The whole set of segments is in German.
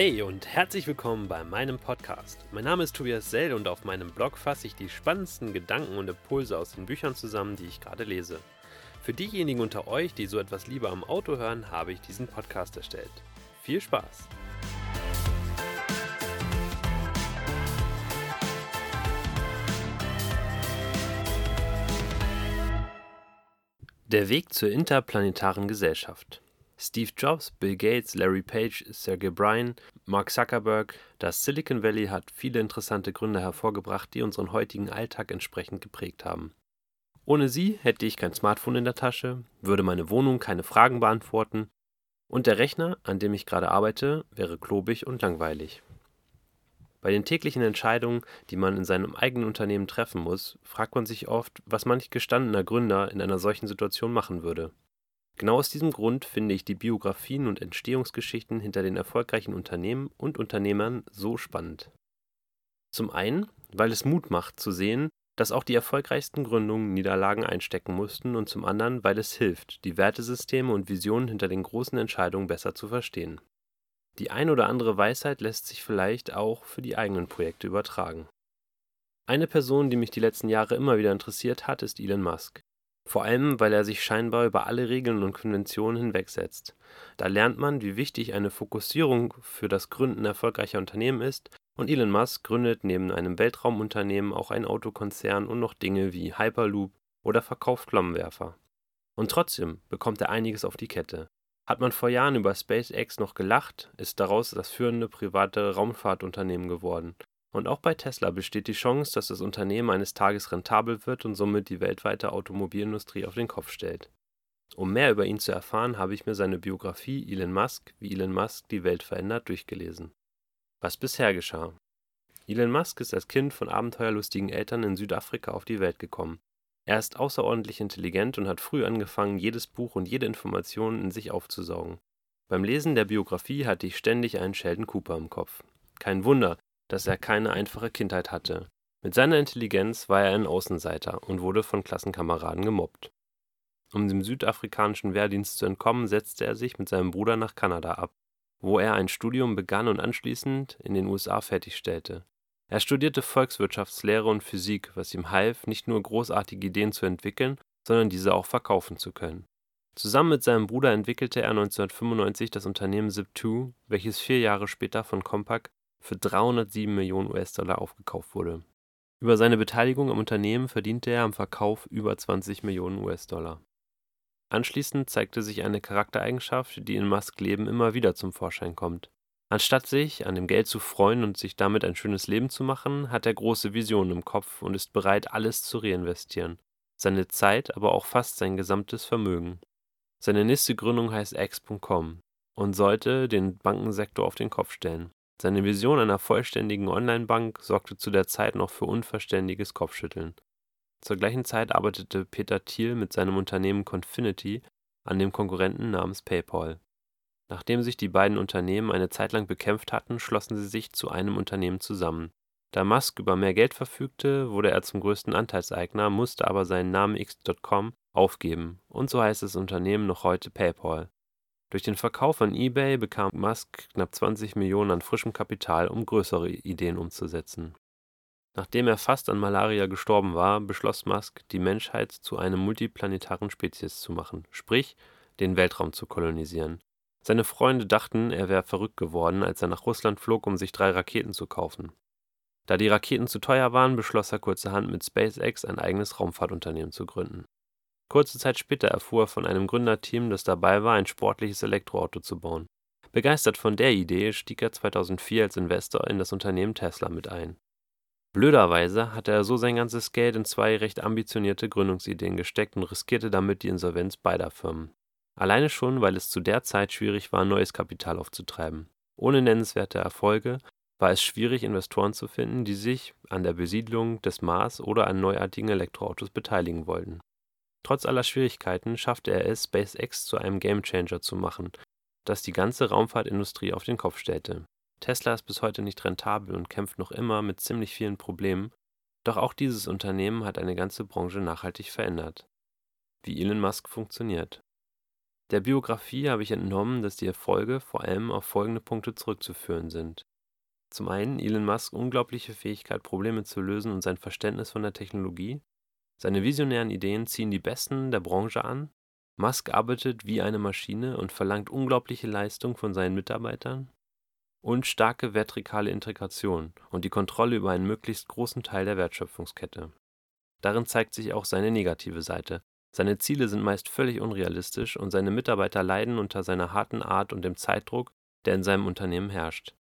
Hey und herzlich willkommen bei meinem Podcast. Mein Name ist Tobias Sell und auf meinem Blog fasse ich die spannendsten Gedanken und Impulse aus den Büchern zusammen, die ich gerade lese. Für diejenigen unter euch, die so etwas lieber am Auto hören, habe ich diesen Podcast erstellt. Viel Spaß! Der Weg zur interplanetaren Gesellschaft. Steve Jobs, Bill Gates, Larry Page, Sergey Brin, Mark Zuckerberg, das Silicon Valley hat viele interessante Gründer hervorgebracht, die unseren heutigen Alltag entsprechend geprägt haben. Ohne sie hätte ich kein Smartphone in der Tasche, würde meine Wohnung keine Fragen beantworten und der Rechner, an dem ich gerade arbeite, wäre klobig und langweilig. Bei den täglichen Entscheidungen, die man in seinem eigenen Unternehmen treffen muss, fragt man sich oft, was manch gestandener Gründer in einer solchen Situation machen würde. Genau aus diesem Grund finde ich die Biografien und Entstehungsgeschichten hinter den erfolgreichen Unternehmen und Unternehmern so spannend. Zum einen, weil es Mut macht zu sehen, dass auch die erfolgreichsten Gründungen Niederlagen einstecken mussten und zum anderen, weil es hilft, die Wertesysteme und Visionen hinter den großen Entscheidungen besser zu verstehen. Die ein oder andere Weisheit lässt sich vielleicht auch für die eigenen Projekte übertragen. Eine Person, die mich die letzten Jahre immer wieder interessiert hat, ist Elon Musk. Vor allem, weil er sich scheinbar über alle Regeln und Konventionen hinwegsetzt. Da lernt man, wie wichtig eine Fokussierung für das Gründen erfolgreicher Unternehmen ist, und Elon Musk gründet neben einem Weltraumunternehmen auch einen Autokonzern und noch Dinge wie Hyperloop oder verkauft Flammenwerfer. Und trotzdem bekommt er einiges auf die Kette. Hat man vor Jahren über SpaceX noch gelacht, ist daraus das führende private Raumfahrtunternehmen geworden und auch bei Tesla besteht die Chance, dass das Unternehmen eines Tages rentabel wird und somit die weltweite Automobilindustrie auf den Kopf stellt. Um mehr über ihn zu erfahren, habe ich mir seine Biografie Elon Musk, wie Elon Musk die Welt verändert, durchgelesen. Was bisher geschah. Elon Musk ist als Kind von abenteuerlustigen Eltern in Südafrika auf die Welt gekommen. Er ist außerordentlich intelligent und hat früh angefangen, jedes Buch und jede Information in sich aufzusaugen. Beim Lesen der Biografie hatte ich ständig einen Sheldon Cooper im Kopf. Kein Wunder, dass er keine einfache Kindheit hatte. Mit seiner Intelligenz war er ein Außenseiter und wurde von Klassenkameraden gemobbt. Um dem südafrikanischen Wehrdienst zu entkommen, setzte er sich mit seinem Bruder nach Kanada ab, wo er ein Studium begann und anschließend in den USA fertigstellte. Er studierte Volkswirtschaftslehre und Physik, was ihm half, nicht nur großartige Ideen zu entwickeln, sondern diese auch verkaufen zu können. Zusammen mit seinem Bruder entwickelte er 1995 das Unternehmen Zip2, welches vier Jahre später von Compaq für 307 Millionen US-Dollar aufgekauft wurde. Über seine Beteiligung am Unternehmen verdiente er am Verkauf über 20 Millionen US-Dollar. Anschließend zeigte sich eine Charaktereigenschaft, die in Musk Leben immer wieder zum Vorschein kommt. Anstatt sich an dem Geld zu freuen und sich damit ein schönes Leben zu machen, hat er große Visionen im Kopf und ist bereit, alles zu reinvestieren. Seine Zeit, aber auch fast sein gesamtes Vermögen. Seine nächste Gründung heißt X.com und sollte den Bankensektor auf den Kopf stellen. Seine Vision einer vollständigen Online-Bank sorgte zu der Zeit noch für unverständiges Kopfschütteln. Zur gleichen Zeit arbeitete Peter Thiel mit seinem Unternehmen Confinity an dem Konkurrenten namens PayPal. Nachdem sich die beiden Unternehmen eine Zeit lang bekämpft hatten, schlossen sie sich zu einem Unternehmen zusammen. Da Musk über mehr Geld verfügte, wurde er zum größten Anteilseigner, musste aber seinen Namen X.com aufgeben, und so heißt das Unternehmen noch heute PayPal. Durch den Verkauf an eBay bekam Musk knapp 20 Millionen an frischem Kapital, um größere Ideen umzusetzen. Nachdem er fast an Malaria gestorben war, beschloss Musk, die Menschheit zu einem multiplanetaren Spezies zu machen, sprich den Weltraum zu kolonisieren. Seine Freunde dachten, er wäre verrückt geworden, als er nach Russland flog, um sich drei Raketen zu kaufen. Da die Raketen zu teuer waren, beschloss er kurzerhand mit SpaceX ein eigenes Raumfahrtunternehmen zu gründen. Kurze Zeit später erfuhr er von einem Gründerteam, das dabei war, ein sportliches Elektroauto zu bauen. Begeistert von der Idee stieg er 2004 als Investor in das Unternehmen Tesla mit ein. Blöderweise hatte er so sein ganzes Geld in zwei recht ambitionierte Gründungsideen gesteckt und riskierte damit die Insolvenz beider Firmen. Alleine schon, weil es zu der Zeit schwierig war, neues Kapital aufzutreiben. Ohne nennenswerte Erfolge war es schwierig, Investoren zu finden, die sich an der Besiedlung des Mars oder an neuartigen Elektroautos beteiligen wollten. Trotz aller Schwierigkeiten schaffte er es, SpaceX zu einem Gamechanger zu machen, das die ganze Raumfahrtindustrie auf den Kopf stellte. Tesla ist bis heute nicht rentabel und kämpft noch immer mit ziemlich vielen Problemen, doch auch dieses Unternehmen hat eine ganze Branche nachhaltig verändert. Wie Elon Musk funktioniert. Der Biografie habe ich entnommen, dass die Erfolge vor allem auf folgende Punkte zurückzuführen sind. Zum einen Elon Musks unglaubliche Fähigkeit, Probleme zu lösen und sein Verständnis von der Technologie. Seine visionären Ideen ziehen die Besten der Branche an. Musk arbeitet wie eine Maschine und verlangt unglaubliche Leistung von seinen Mitarbeitern. Und starke vertikale Integration und die Kontrolle über einen möglichst großen Teil der Wertschöpfungskette. Darin zeigt sich auch seine negative Seite. Seine Ziele sind meist völlig unrealistisch und seine Mitarbeiter leiden unter seiner harten Art und dem Zeitdruck, der in seinem Unternehmen herrscht.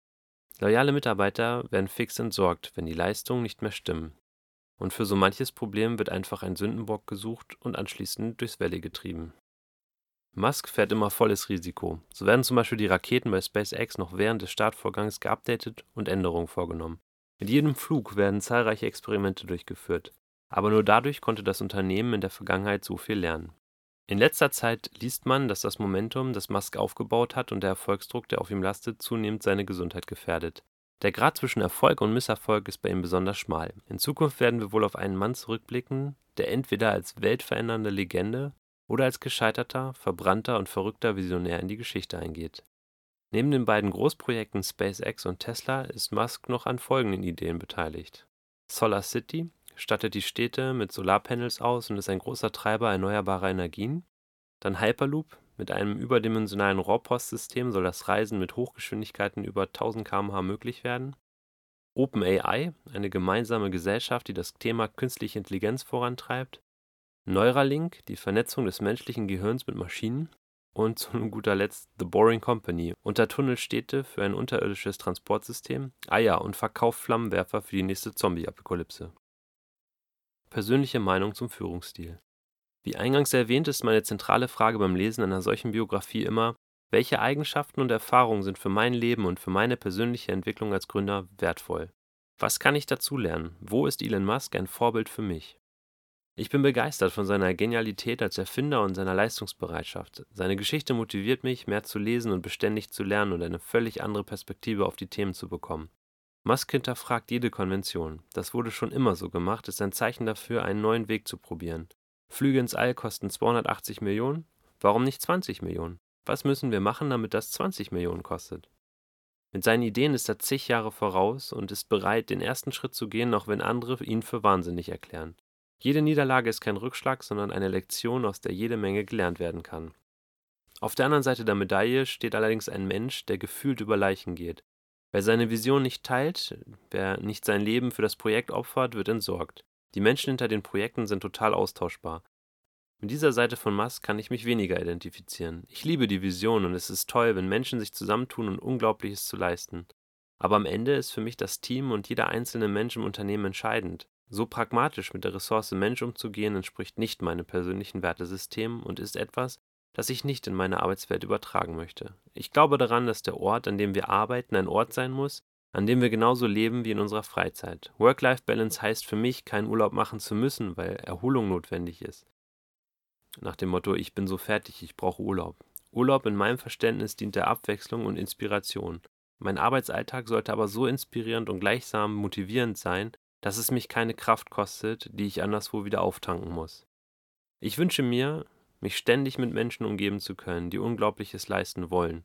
Loyale Mitarbeiter werden fix entsorgt, wenn die Leistungen nicht mehr stimmen. Und für so manches Problem wird einfach ein Sündenbock gesucht und anschließend durchs Valley getrieben. Musk fährt immer volles Risiko. So werden zum Beispiel die Raketen bei SpaceX noch während des Startvorgangs geupdatet und Änderungen vorgenommen. Mit jedem Flug werden zahlreiche Experimente durchgeführt. Aber nur dadurch konnte das Unternehmen in der Vergangenheit so viel lernen. In letzter Zeit liest man, dass das Momentum, das Musk aufgebaut hat und der Erfolgsdruck, der auf ihm lastet, zunehmend seine Gesundheit gefährdet. Der Grad zwischen Erfolg und Misserfolg ist bei ihm besonders schmal. In Zukunft werden wir wohl auf einen Mann zurückblicken, der entweder als weltverändernde Legende oder als gescheiterter, verbrannter und verrückter Visionär in die Geschichte eingeht. Neben den beiden Großprojekten SpaceX und Tesla ist Musk noch an folgenden Ideen beteiligt: Solar City, stattet die Städte mit Solarpanels aus und ist ein großer Treiber erneuerbarer Energien. Dann Hyperloop. Mit einem überdimensionalen Rohrpostsystem soll das Reisen mit Hochgeschwindigkeiten über 1000 km/h möglich werden. OpenAI, eine gemeinsame Gesellschaft, die das Thema künstliche Intelligenz vorantreibt. Neuralink, die Vernetzung des menschlichen Gehirns mit Maschinen. Und zu guter Letzt The Boring Company, untertunnelt Städte für ein unterirdisches Transportsystem. Ah ja, und verkauft Flammenwerfer für die nächste Zombie-Apokalypse. Persönliche Meinung zum Führungsstil. Wie eingangs erwähnt, ist meine zentrale Frage beim Lesen einer solchen Biografie immer, welche Eigenschaften und Erfahrungen sind für mein Leben und für meine persönliche Entwicklung als Gründer wertvoll? Was kann ich dazu lernen? Wo ist Elon Musk ein Vorbild für mich? Ich bin begeistert von seiner Genialität als Erfinder und seiner Leistungsbereitschaft. Seine Geschichte motiviert mich, mehr zu lesen und beständig zu lernen und eine völlig andere Perspektive auf die Themen zu bekommen. Musk hinterfragt jede Konvention. Das wurde schon immer so gemacht, ist ein Zeichen dafür, einen neuen Weg zu probieren. Flüge ins All kosten 280 Millionen. Warum nicht 20 Millionen? Was müssen wir machen, damit das 20 Millionen kostet? Mit seinen Ideen ist er zig Jahre voraus und ist bereit, den ersten Schritt zu gehen, auch wenn andere ihn für wahnsinnig erklären. Jede Niederlage ist kein Rückschlag, sondern eine Lektion, aus der jede Menge gelernt werden kann. Auf der anderen Seite der Medaille steht allerdings ein Mensch, der gefühlt über Leichen geht, Wer seine Vision nicht teilt, wer nicht sein Leben für das Projekt opfert, wird entsorgt. Die Menschen hinter den Projekten sind total austauschbar. Mit dieser Seite von Musk kann ich mich weniger identifizieren. Ich liebe die Vision und es ist toll, wenn Menschen sich zusammentun und Unglaubliches zu leisten. Aber am Ende ist für mich das Team und jeder einzelne Mensch im Unternehmen entscheidend. So pragmatisch mit der Ressource Mensch umzugehen, entspricht nicht meinem persönlichen Wertesystem und ist etwas, das ich nicht in meine Arbeitswelt übertragen möchte. Ich glaube daran, dass der Ort, an dem wir arbeiten, ein Ort sein muss, an dem wir genauso leben wie in unserer Freizeit. Work-Life-Balance heißt für mich, keinen Urlaub machen zu müssen, weil Erholung notwendig ist. Nach dem Motto, ich bin so fertig, ich brauche Urlaub. Urlaub in meinem Verständnis dient der Abwechslung und Inspiration. Mein Arbeitsalltag sollte aber so inspirierend und gleichsam motivierend sein, dass es mich keine Kraft kostet, die ich anderswo wieder auftanken muss. Ich wünsche mir, mich ständig mit Menschen umgeben zu können, die Unglaubliches leisten wollen,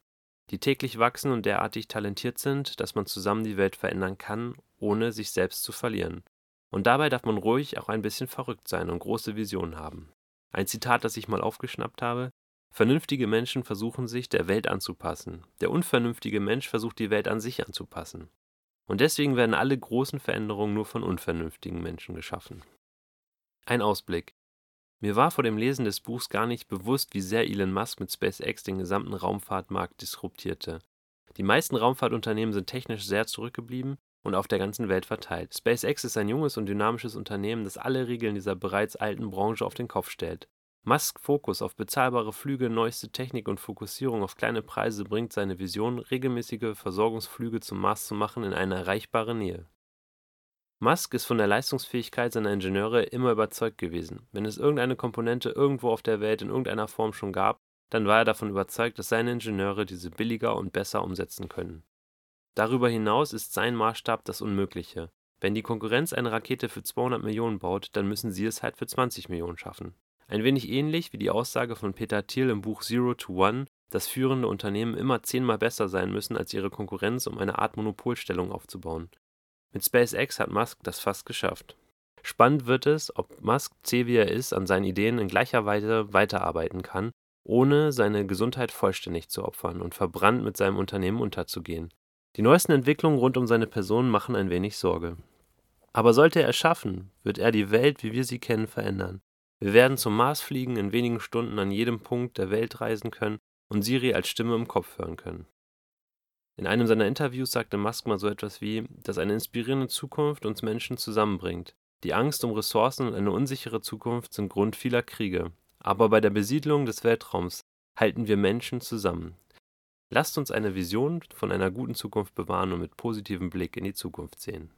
die täglich wachsen und derartig talentiert sind, dass man zusammen die Welt verändern kann, ohne sich selbst zu verlieren. Und dabei darf man ruhig auch ein bisschen verrückt sein und große Visionen haben. Ein Zitat, das ich mal aufgeschnappt habe. Vernünftige Menschen versuchen sich der Welt anzupassen. Der unvernünftige Mensch versucht die Welt an sich anzupassen. Und deswegen werden alle großen Veränderungen nur von unvernünftigen Menschen geschaffen. Ein Ausblick. Mir war vor dem Lesen des Buchs gar nicht bewusst, wie sehr Elon Musk mit SpaceX den gesamten Raumfahrtmarkt disruptierte. Die meisten Raumfahrtunternehmen sind technisch sehr zurückgeblieben und auf der ganzen Welt verteilt. SpaceX ist ein junges und dynamisches Unternehmen, das alle Regeln dieser bereits alten Branche auf den Kopf stellt. Musks Fokus auf bezahlbare Flüge, neueste Technik und Fokussierung auf kleine Preise bringt seine Vision, regelmäßige Versorgungsflüge zum Mars zu machen, in eine erreichbare Nähe. Musk ist von der Leistungsfähigkeit seiner Ingenieure immer überzeugt gewesen. Wenn es irgendeine Komponente irgendwo auf der Welt in irgendeiner Form schon gab, dann war er davon überzeugt, dass seine Ingenieure diese billiger und besser umsetzen können. Darüber hinaus ist sein Maßstab das Unmögliche. Wenn die Konkurrenz eine Rakete für 200 Millionen baut, dann müssen sie es halt für 20 Millionen schaffen. Ein wenig ähnlich wie die Aussage von Peter Thiel im Buch Zero to One, dass führende Unternehmen immer zehnmal besser sein müssen als ihre Konkurrenz, um eine Art Monopolstellung aufzubauen. Mit SpaceX hat Musk das fast geschafft. Spannend wird es, ob Musk, zäh wie er ist, an seinen Ideen in gleicher Weise weiterarbeiten kann, ohne seine Gesundheit vollständig zu opfern und verbrannt mit seinem Unternehmen unterzugehen. Die neuesten Entwicklungen rund um seine Person machen ein wenig Sorge. Aber sollte er es schaffen, wird er die Welt, wie wir sie kennen, verändern. Wir werden zum Mars fliegen, in wenigen Stunden an jedem Punkt der Welt reisen können und Siri als Stimme im Kopf hören können. In einem seiner Interviews sagte Musk mal so etwas wie, dass eine inspirierende Zukunft uns Menschen zusammenbringt. Die Angst um Ressourcen und eine unsichere Zukunft sind Grund vieler Kriege. Aber bei der Besiedlung des Weltraums halten wir Menschen zusammen. Lasst uns eine Vision von einer guten Zukunft bewahren und mit positivem Blick in die Zukunft sehen.